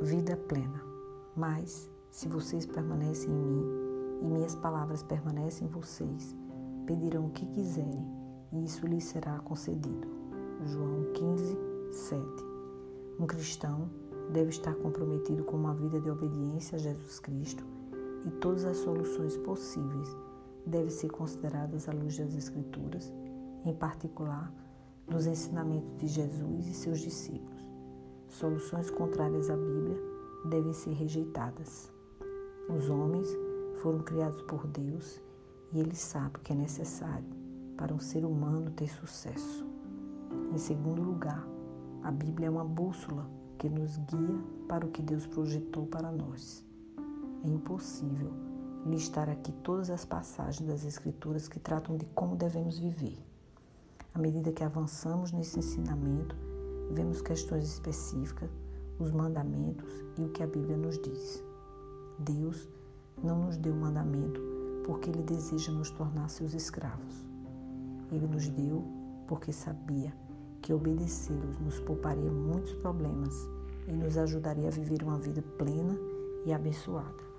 vida plena. Mas, se vocês permanecem em mim e minhas palavras permanecem em vocês, pedirão o que quiserem e isso lhes será concedido. João 15, 7. Um cristão deve estar comprometido com uma vida de obediência a Jesus Cristo e todas as soluções possíveis devem ser consideradas à luz das Escrituras, em particular dos ensinamentos de Jesus e seus discípulos. Soluções contrárias à Bíblia devem ser rejeitadas. Os homens foram criados por Deus e Ele sabe o que é necessário para um ser humano ter sucesso. Em segundo lugar, a Bíblia é uma bússola que nos guia para o que Deus projetou para nós. É impossível listar aqui todas as passagens das Escrituras que tratam de como devemos viver. À medida que avançamos nesse ensinamento, vemos questões específicas, os mandamentos e o que a Bíblia nos diz. Deus não nos deu mandamento porque Ele deseja nos tornar seus escravos. Ele nos deu porque sabia que obedecê-los nos pouparia muitos problemas e nos ajudaria a viver uma vida plena e abençoada.